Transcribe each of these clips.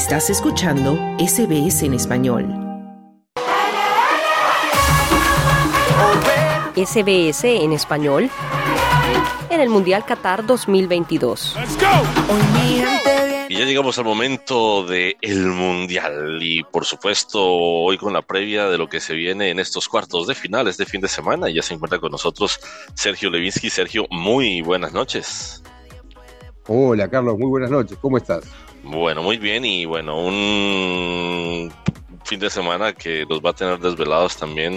Estás escuchando SBS en español. SBS en español en el Mundial Qatar 2022. Y ya llegamos al momento del el Mundial y por supuesto hoy con la previa de lo que se viene en estos cuartos de final este fin de semana. Ya se encuentra con nosotros Sergio Levinsky. Sergio, muy buenas noches. Hola Carlos, muy buenas noches. ¿Cómo estás? Bueno, muy bien y bueno, un fin de semana que los va a tener desvelados también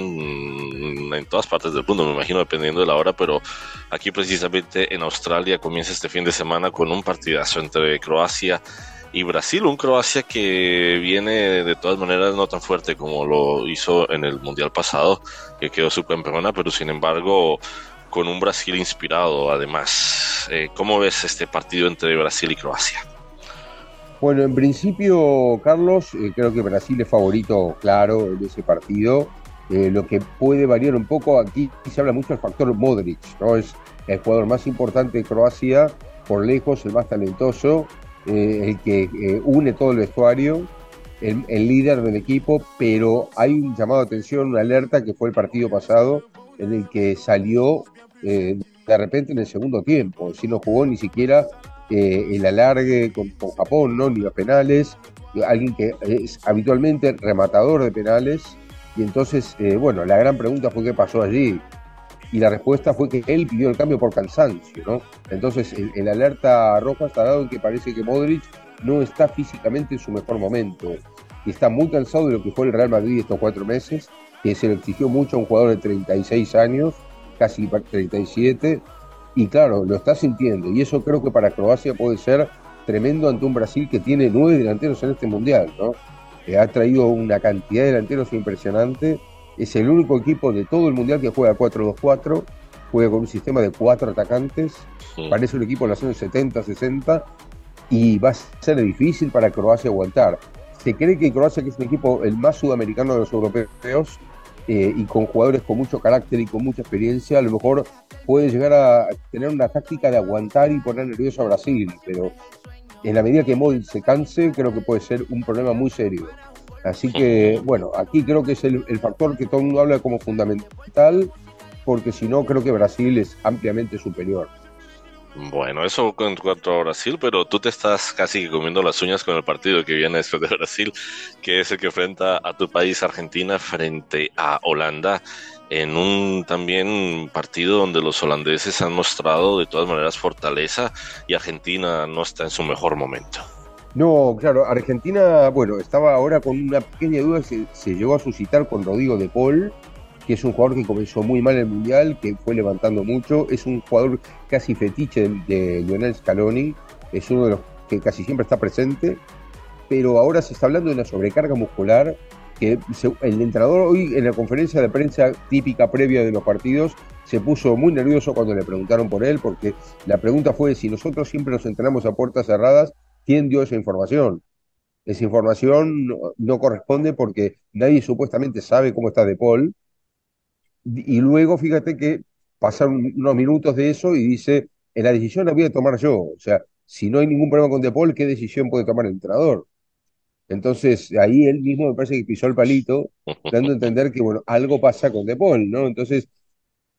en todas partes del mundo, me imagino, dependiendo de la hora, pero aquí precisamente en Australia comienza este fin de semana con un partidazo entre Croacia y Brasil, un Croacia que viene de todas maneras no tan fuerte como lo hizo en el Mundial pasado, que quedó subcampeona, pero sin embargo con un Brasil inspirado además. Eh, ¿Cómo ves este partido entre Brasil y Croacia? Bueno, en principio, Carlos, eh, creo que Brasil es favorito claro en ese partido. Eh, lo que puede variar un poco, aquí se habla mucho del factor Modric, ¿no? Es el jugador más importante de Croacia, por lejos el más talentoso, eh, el que une todo el vestuario, el, líder del equipo, pero hay un llamado de atención, una alerta que fue el partido pasado, en el que salió de repente en el segundo tiempo, si no jugó ni siquiera eh, el alargue con, Japón, ¿no? Ni los penales, alguien que es habitualmente rematador de penales. Y entonces, eh, bueno, la gran pregunta fue qué pasó allí. Y la respuesta fue que él pidió el cambio por cansancio, ¿no? Entonces, el, alerta roja está dado en que parece que Modric no está físicamente en su mejor momento. Y está muy cansado de lo que fue el Real Madrid estos cuatro meses, que se le exigió mucho a un jugador de 36 años, casi 37, y claro, lo está sintiendo. Y eso creo que para Croacia puede ser tremendo ante un Brasil que tiene nueve delanteros en este mundial, ¿no? Que ha traído una cantidad de delanteros impresionante. Es el único equipo de todo el mundial que juega 4-2-4, juega con un sistema de cuatro atacantes. Parece un equipo de los años 70, 60 y va a ser difícil para Croacia aguantar. Se cree que Croacia, que es un equipo el más sudamericano de los europeos, eh, y con jugadores con mucho carácter y con mucha experiencia, a lo mejor puede llegar a tener una táctica de aguantar y poner nervioso a Brasil, pero en la medida que Modric se canse, creo que puede ser un problema muy serio. Así que, bueno, aquí creo que es el, el factor que todo el mundo habla como fundamental, porque si no, creo que Brasil es ampliamente superior. Bueno, eso en cuanto a Brasil, pero tú te estás casi comiendo las uñas con el partido que viene después de Brasil, que es el que enfrenta a tu país Argentina frente a Holanda en un también partido donde los holandeses han mostrado de todas maneras fortaleza y Argentina no está en su mejor momento. No, claro, Argentina, bueno, estaba ahora con una pequeña duda, se, se llegó a suscitar con Rodrigo de Paul, que es un jugador que comenzó muy mal el Mundial, que fue levantando mucho, es un jugador casi fetiche de, Lionel Scaloni, es uno de los que casi siempre está presente, pero ahora se está hablando de una sobrecarga muscular que el entrenador hoy en la conferencia de prensa típica previa de los partidos se puso muy nervioso cuando le preguntaron por él, porque la pregunta fue si nosotros siempre nos entrenamos a puertas cerradas, ¿quién dio esa información? Esa información no, no corresponde porque nadie supuestamente sabe cómo está De Paul, y luego fíjate que pasaron unos minutos de eso y dice, en la decisión la voy a tomar yo. O sea, si no hay ningún problema con De Paul, ¿qué decisión puede tomar el entrenador? Entonces, ahí él mismo me parece que pisó el palito, dando a entender que, bueno, algo pasa con De Paul, ¿no? Entonces,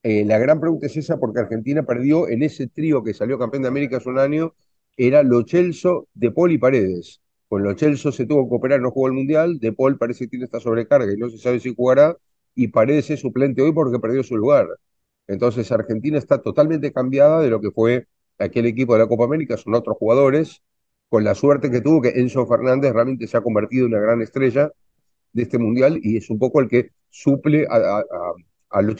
eh, la gran pregunta es esa, porque Argentina perdió en ese trío que salió campeón de América hace un año, era Lo Celso, De Paul y Paredes. Con Lo Celso se tuvo que operar, no jugó el Mundial, De Paul parece que tiene esta sobrecarga y no se sabe si jugará, y Paredes es suplente hoy porque perdió su lugar. Entonces Argentina está totalmente cambiada de lo que fue aquel equipo de la Copa América, son otros jugadores, con la suerte que tuvo que Enzo Fernández realmente se ha convertido en una gran estrella de este mundial y es un poco el que suple a, a, a, Lo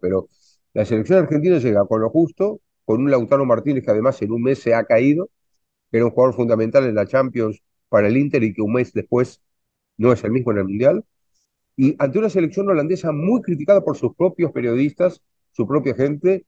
pero la selección argentina llega con lo justo, con un Lautaro Martínez que además en un mes se ha caído, que era un jugador fundamental en la Champions para el Inter y que un mes después no es el mismo en el Mundial, y ante una selección holandesa muy criticada por sus propios periodistas, su propia gente,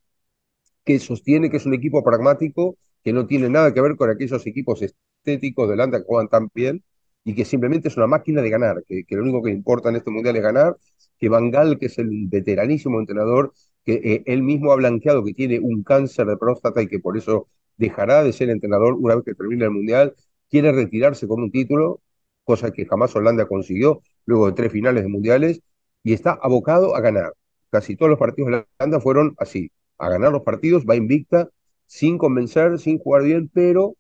que sostiene que es un equipo pragmático, que no tiene nada que ver con aquellos equipos estéticos de Holanda que juegan tan bien, y que simplemente es una máquina de ganar, que, lo único que importa en este mundial es ganar, que Van Gaal, que es el veteranísimo entrenador, que eh, él mismo ha blanqueado que tiene un cáncer de próstata y que por eso dejará de ser entrenador una vez que termine el mundial, quiere retirarse con un título, cosa que jamás Holanda consiguió luego de tres finales de mundiales, y está abocado a ganar. Casi todos los partidos de Holanda fueron así, a ganar los partidos, va invicta, sin convencer, sin jugar bien, pero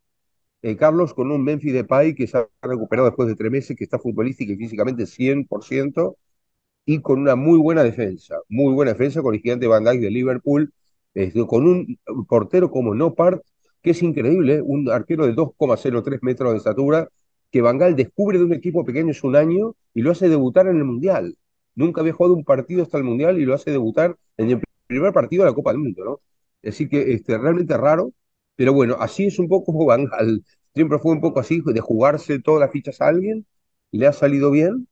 eh, Carlos con un Memphis Depay que se ha recuperado después de tres meses, que está futbolística y físicamente 100%, y con una muy buena defensa, muy buena defensa con el gigante Van Dijk de Liverpool, con un portero como Nopart, que es increíble, un arquero de 2,03 metros de estatura, que Van Gaal descubre de un equipo pequeño hace un año y lo hace debutar en el Mundial. Nunca había jugado un partido hasta el Mundial y lo hace debutar en el primer partido de la Copa del Mundo, ¿no? Así que este, realmente raro, pero bueno, así es un poco Van Gaal. Siempre fue un poco así, de jugarse todas las fichas a alguien, le ha salido bien,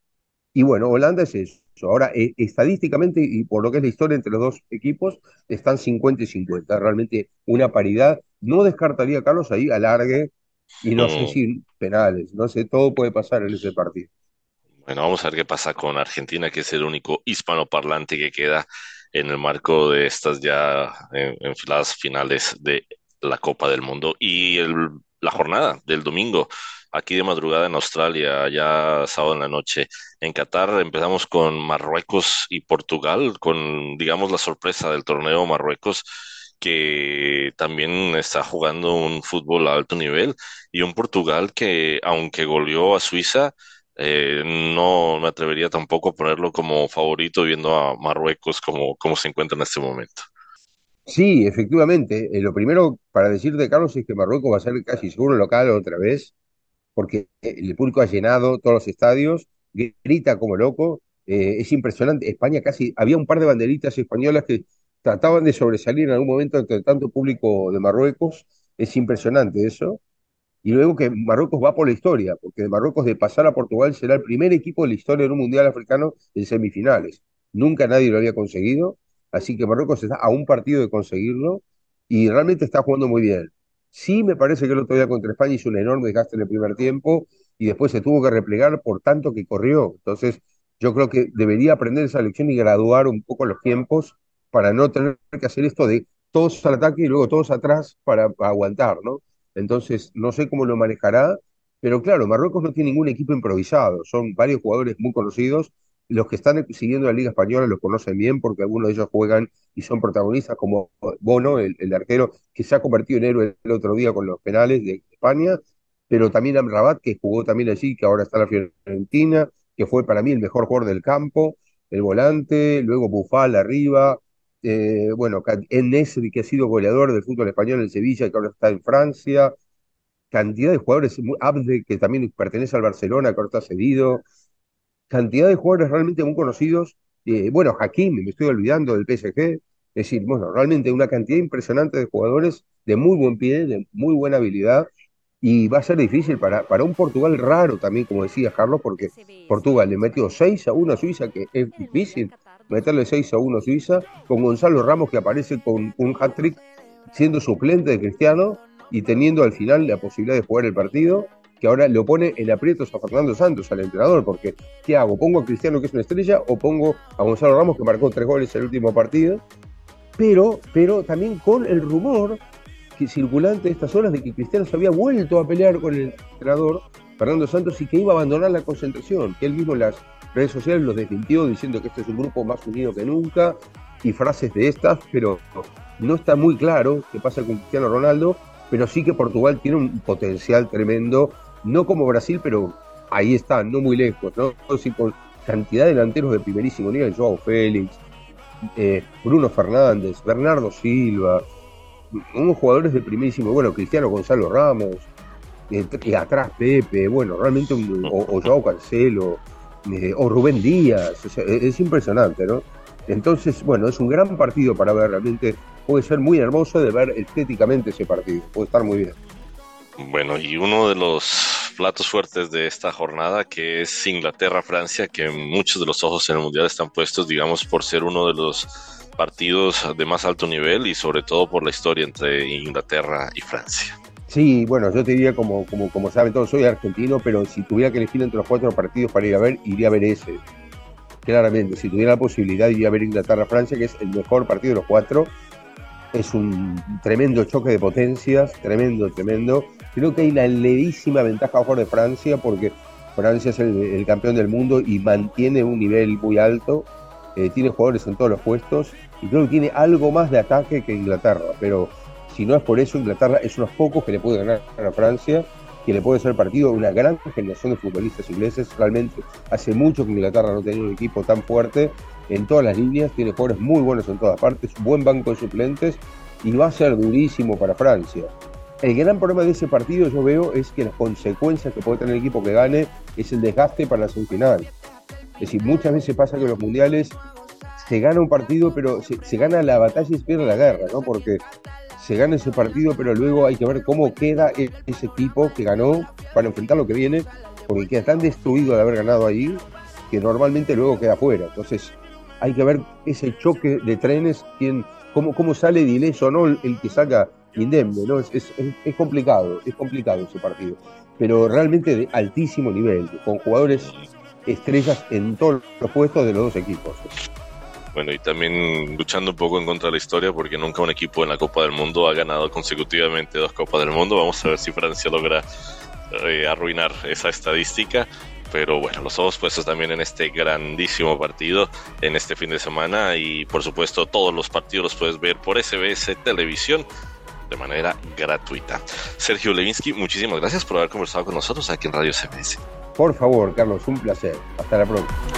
y bueno, Holanda es eso. Ahora, eh, estadísticamente y por lo que es la historia entre los dos equipos, están 50 y 50. Realmente una paridad. No descartaría, Carlos, ahí alargue y no sé si penales. No sé, todo puede pasar en ese partido. Bueno, vamos a ver qué pasa con Argentina, que es el único hispanoparlante que queda en el marco de estas ya enfiladas finales de la Copa del Mundo. Y la jornada del domingo aquí de madrugada en Australia, ya sábado en la noche. En Qatar empezamos con Marruecos y Portugal, con, digamos, la sorpresa del torneo Marruecos que también está jugando un fútbol a alto nivel y un Portugal que, aunque goleó a Suiza, eh, no me atrevería tampoco a ponerlo como favorito viendo a Marruecos como, como se encuentra en este momento. Sí, efectivamente. Eh, lo primero para decirte, Carlos, es que Marruecos va a ser casi seguro local otra vez porque el público ha llenado todos los estadios, grita como loco, eh, es impresionante. España casi, había un par de banderitas españolas que trataban de sobresalir en algún momento entre tanto público de Marruecos, es impresionante eso. Y luego que Marruecos va por la historia, porque Marruecos de pasar a Portugal será el primer equipo de la historia en un mundial africano en semifinales. Nunca nadie lo había conseguido, así que Marruecos está a un partido de conseguirlo y realmente está jugando muy bien. Sí me parece que el otro día contra España hizo un enorme desgaste en el primer tiempo y después se tuvo que replegar por tanto que corrió. Entonces, yo creo que debería aprender esa lección y graduar un poco los tiempos para no tener que hacer esto de todos al ataque y luego todos atrás para, aguantar, ¿no? Entonces, no sé cómo lo manejará, pero claro, Marruecos no tiene ningún equipo improvisado, son varios jugadores muy conocidos los que están siguiendo la Liga Española los conocen bien porque algunos de ellos juegan y son protagonistas, como Bono, el, arquero que se ha convertido en héroe el otro día con los penales de España, pero también Amrabat, que jugó también allí, que ahora está en la Fiorentina, que fue para mí el mejor jugador del campo, el volante, luego Bufal arriba, eh, bueno, Nesri, que ha sido goleador del fútbol español en Sevilla, que ahora está en Francia, cantidad de jugadores, Abde, que también pertenece al Barcelona, que ahora está cedido, cantidad de jugadores realmente muy conocidos. Eh, bueno, Hakim, me estoy olvidando del PSG. Es decir, bueno, realmente una cantidad impresionante de jugadores de muy buen pie, de muy buena habilidad. Y va a ser difícil para, para un Portugal raro también, como decía Carlos, porque Portugal le metió 6 a 1 a Suiza, que es difícil meterle 6 a 1 a Suiza, con Gonzalo Ramos que aparece con un hat-trick siendo suplente de Cristiano y teniendo al final la posibilidad de jugar el partido que ahora lo pone en aprietos a Fernando Santos, al entrenador, porque ¿qué hago? ¿Pongo a Cristiano que es una estrella o pongo a Gonzalo Ramos que marcó tres goles el último partido? Pero, pero también con el rumor que circulante estas horas de que Cristiano se había vuelto a pelear con el entrenador Fernando Santos y que iba a abandonar la concentración, que él mismo las redes sociales lo desmintió diciendo que este es un grupo más unido que nunca y frases de estas, pero no está muy claro qué pasa con Cristiano Ronaldo, pero sí que Portugal tiene un potencial tremendo no como Brasil, pero ahí está, no muy lejos, ¿no? Sí, cantidad de delanteros de primerísimo nivel, Joao Félix, eh, Bruno Fernández, Bernardo Silva, unos jugadores de primerísimo, bueno, Cristiano Gonzalo Ramos, eh, y atrás Pepe, bueno, realmente, o, Joao Cancelo, eh, o Rubén Díaz, es impresionante, ¿no? Entonces, bueno, es un gran partido para ver, realmente puede ser muy hermoso de ver estéticamente ese partido, puede estar muy bien. Bueno, y uno de los platos fuertes de esta jornada, que es Inglaterra-Francia, que muchos de los ojos en el Mundial están puestos, digamos, por ser uno de los partidos de más alto nivel y sobre todo por la historia entre Inglaterra y Francia. Sí, bueno, yo te diría, como, como, como saben todos, soy argentino, pero si tuviera que elegir entre los cuatro partidos para ir a ver, iría a ver ese. Claramente, si tuviera la posibilidad, iría a ver Inglaterra-Francia, que es el mejor partido de los cuatro. Es un tremendo choque de potencias, tremendo, tremendo. Creo que hay una levísima ventaja a favor de Francia porque Francia es el, campeón del mundo y mantiene un nivel muy alto. Eh, tiene jugadores en todos los puestos y creo que tiene algo más de ataque que Inglaterra. Pero si no es por eso, Inglaterra es unos pocos que le puede ganar a Francia, que le puede ser partido una gran generación de futbolistas ingleses. Realmente hace mucho que Inglaterra no tenía un equipo tan fuerte en todas las líneas, tiene jugadores muy buenos en todas partes, buen banco de suplentes y va a ser durísimo para Francia. El gran problema de ese partido yo veo es que las consecuencias que puede tener el equipo que gane es el desgaste para la semifinal. Es decir, muchas veces pasa que en los mundiales se gana un partido, pero se, gana la batalla y se pierde la guerra, ¿no? Porque se gana ese partido, pero luego hay que ver cómo queda e, ese equipo que ganó para enfrentar lo que viene, porque queda tan destruido de haber ganado ahí que normalmente luego queda fuera. Entonces, hay que ver ese choque de trenes, quién, cómo, cómo sale de ileso no el, que saca indemne, ¿no? Es, es, complicado, es complicado ese partido, pero realmente de altísimo nivel, con jugadores estrellas en todos los puestos de los dos equipos. Bueno, y también luchando un poco en contra de la historia, porque nunca un equipo en la Copa del Mundo ha ganado consecutivamente dos Copas del Mundo. Vamos a ver si Francia logra eh, arruinar esa estadística. Pero bueno, los ojos puestos también en este grandísimo partido en este fin de semana y por supuesto todos los partidos los puedes ver por SBS Televisión de manera gratuita. Sergio Levinsky, muchísimas gracias por haber conversado con nosotros aquí en Radio CBS. Por favor, Carlos, un placer. Hasta la próxima.